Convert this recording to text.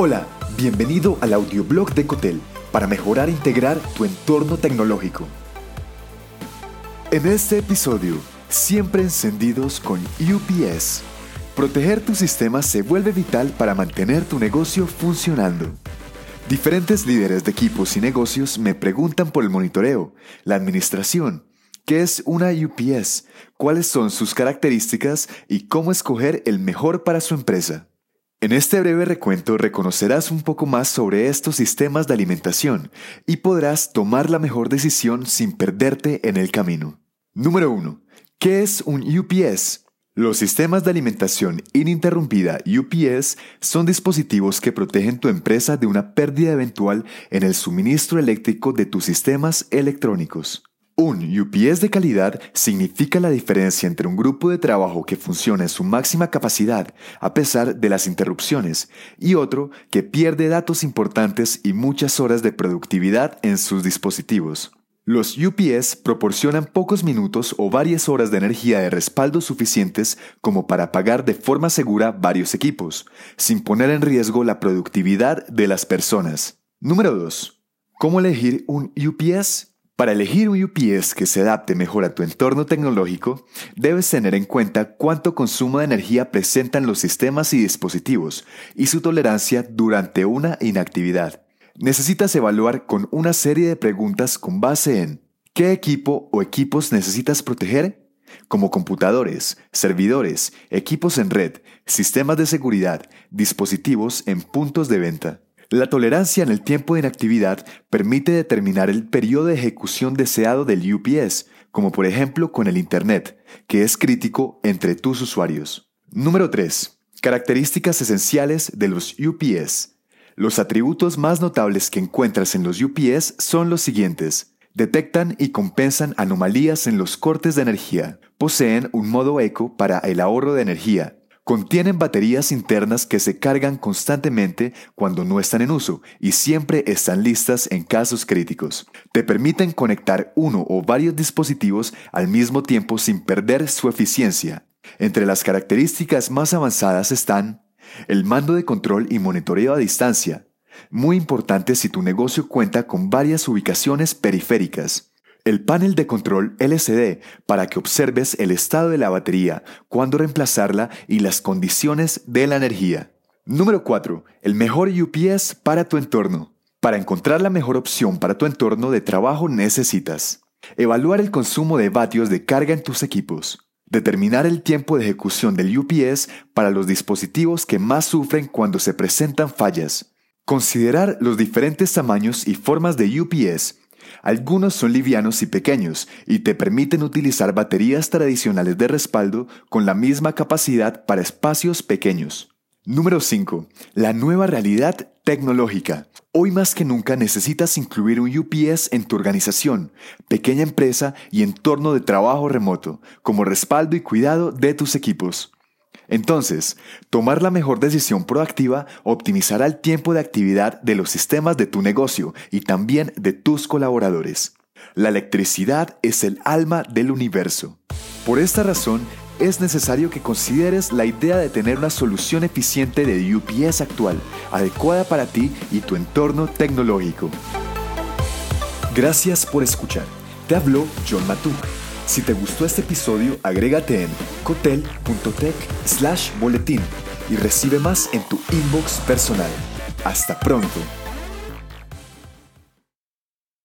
Hola, bienvenido al audioblog de Cotel para mejorar e integrar tu entorno tecnológico. En este episodio, siempre encendidos con UPS. Proteger tu sistema se vuelve vital para mantener tu negocio funcionando. Diferentes líderes de equipos y negocios me preguntan por el monitoreo, la administración, qué es una UPS, cuáles son sus características y cómo escoger el mejor para su empresa. En este breve recuento reconocerás un poco más sobre estos sistemas de alimentación y podrás tomar la mejor decisión sin perderte en el camino. Número 1. ¿Qué es un UPS? Los sistemas de alimentación ininterrumpida UPS son dispositivos que protegen tu empresa de una pérdida eventual en el suministro eléctrico de tus sistemas electrónicos. Un UPS de calidad significa la diferencia entre un grupo de trabajo que funciona en su máxima capacidad a pesar de las interrupciones y otro que pierde datos importantes y muchas horas de productividad en sus dispositivos. Los UPS proporcionan pocos minutos o varias horas de energía de respaldo suficientes como para apagar de forma segura varios equipos, sin poner en riesgo la productividad de las personas. Número 2. ¿Cómo elegir un UPS? Para elegir un UPS que se adapte mejor a tu entorno tecnológico, debes tener en cuenta cuánto consumo de energía presentan los sistemas y dispositivos y su tolerancia durante una inactividad. Necesitas evaluar con una serie de preguntas con base en ¿qué equipo o equipos necesitas proteger? Como computadores, servidores, equipos en red, sistemas de seguridad, dispositivos en puntos de venta. La tolerancia en el tiempo de inactividad permite determinar el periodo de ejecución deseado del UPS, como por ejemplo con el Internet, que es crítico entre tus usuarios. Número 3. Características esenciales de los UPS. Los atributos más notables que encuentras en los UPS son los siguientes. Detectan y compensan anomalías en los cortes de energía. Poseen un modo eco para el ahorro de energía Contienen baterías internas que se cargan constantemente cuando no están en uso y siempre están listas en casos críticos. Te permiten conectar uno o varios dispositivos al mismo tiempo sin perder su eficiencia. Entre las características más avanzadas están el mando de control y monitoreo a distancia, muy importante si tu negocio cuenta con varias ubicaciones periféricas el panel de control LCD para que observes el estado de la batería, cuándo reemplazarla y las condiciones de la energía. Número 4. El mejor UPS para tu entorno. Para encontrar la mejor opción para tu entorno de trabajo necesitas evaluar el consumo de vatios de carga en tus equipos, determinar el tiempo de ejecución del UPS para los dispositivos que más sufren cuando se presentan fallas, considerar los diferentes tamaños y formas de UPS algunos son livianos y pequeños y te permiten utilizar baterías tradicionales de respaldo con la misma capacidad para espacios pequeños. Número 5. La nueva realidad tecnológica. Hoy más que nunca necesitas incluir un UPS en tu organización, pequeña empresa y entorno de trabajo remoto, como respaldo y cuidado de tus equipos. Entonces, tomar la mejor decisión proactiva optimizará el tiempo de actividad de los sistemas de tu negocio y también de tus colaboradores. La electricidad es el alma del universo. Por esta razón, es necesario que consideres la idea de tener una solución eficiente de UPS actual, adecuada para ti y tu entorno tecnológico. Gracias por escuchar. Te habló John Matuk si te gustó este episodio, agrégate en cotel.tech slash boletín y recibe más en tu inbox personal. Hasta pronto.